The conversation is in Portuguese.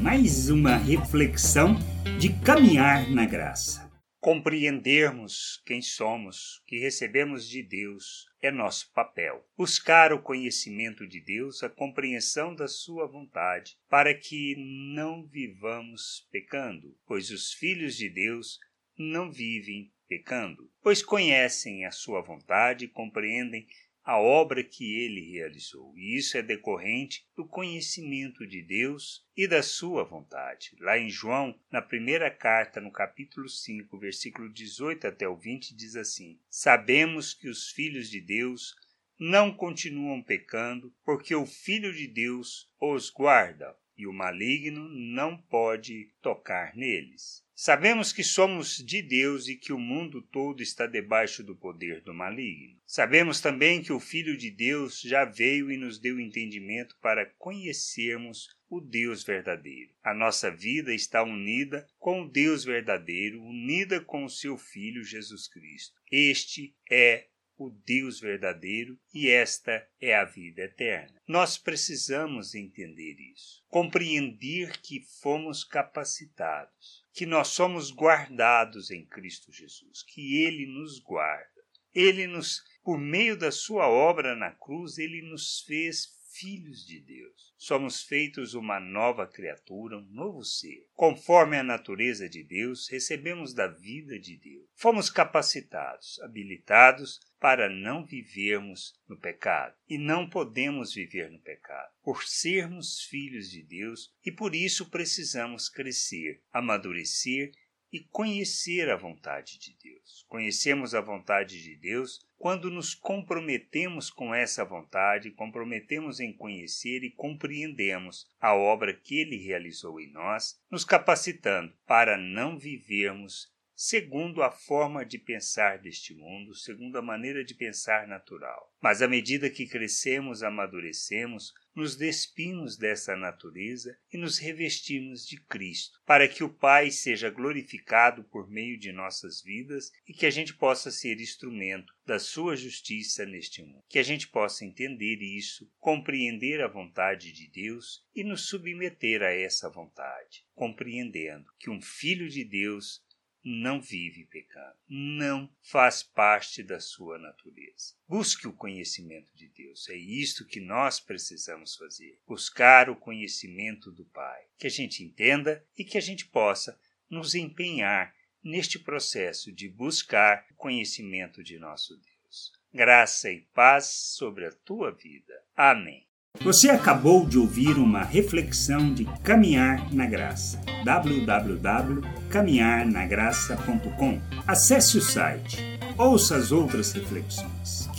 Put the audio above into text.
mais uma reflexão de caminhar na graça. Compreendermos quem somos, que recebemos de Deus, é nosso papel. Buscar o conhecimento de Deus, a compreensão da Sua vontade, para que não vivamos pecando, pois os filhos de Deus não vivem pecando, pois conhecem a Sua vontade e compreendem a obra que ele realizou. E isso é decorrente do conhecimento de Deus e da sua vontade. Lá em João, na primeira carta, no capítulo 5, versículo 18 até o 20, diz assim: Sabemos que os filhos de Deus não continuam pecando, porque o Filho de Deus os guarda e o maligno não pode tocar neles. Sabemos que somos de Deus e que o mundo todo está debaixo do poder do maligno. Sabemos também que o Filho de Deus já veio e nos deu entendimento para conhecermos o Deus verdadeiro. A nossa vida está unida com o Deus verdadeiro, unida com o seu Filho Jesus Cristo. Este é o Deus verdadeiro e esta é a vida eterna. Nós precisamos entender isso, compreender que fomos capacitados, que nós somos guardados em Cristo Jesus, que Ele nos guarda. Ele nos, por meio da sua obra na cruz, ele nos fez filhos de Deus. Somos feitos uma nova criatura, um novo ser. Conforme a natureza de Deus, recebemos da vida de Deus. Fomos capacitados, habilitados para não vivermos no pecado. E não podemos viver no pecado, por sermos filhos de Deus e por isso precisamos crescer, amadurecer e conhecer a vontade de Deus. Conhecemos a vontade de Deus quando nos comprometemos com essa vontade, comprometemos em conhecer e compreendemos a obra que ele realizou em nós, nos capacitando para não vivermos segundo a forma de pensar deste mundo, segundo a maneira de pensar natural. Mas à medida que crescemos, amadurecemos, nos despimos dessa natureza e nos revestimos de Cristo, para que o Pai seja glorificado por meio de nossas vidas e que a gente possa ser instrumento da sua justiça neste mundo. Que a gente possa entender isso, compreender a vontade de Deus e nos submeter a essa vontade, compreendendo que um filho de Deus não vive pecado, não faz parte da sua natureza. Busque o conhecimento de Deus, é isto que nós precisamos fazer. Buscar o conhecimento do Pai, que a gente entenda e que a gente possa nos empenhar neste processo de buscar o conhecimento de nosso Deus. Graça e paz sobre a tua vida. Amém. Você acabou de ouvir uma reflexão de Caminhar na Graça. www.caminharnagraça.com. Acesse o site. Ouça as outras reflexões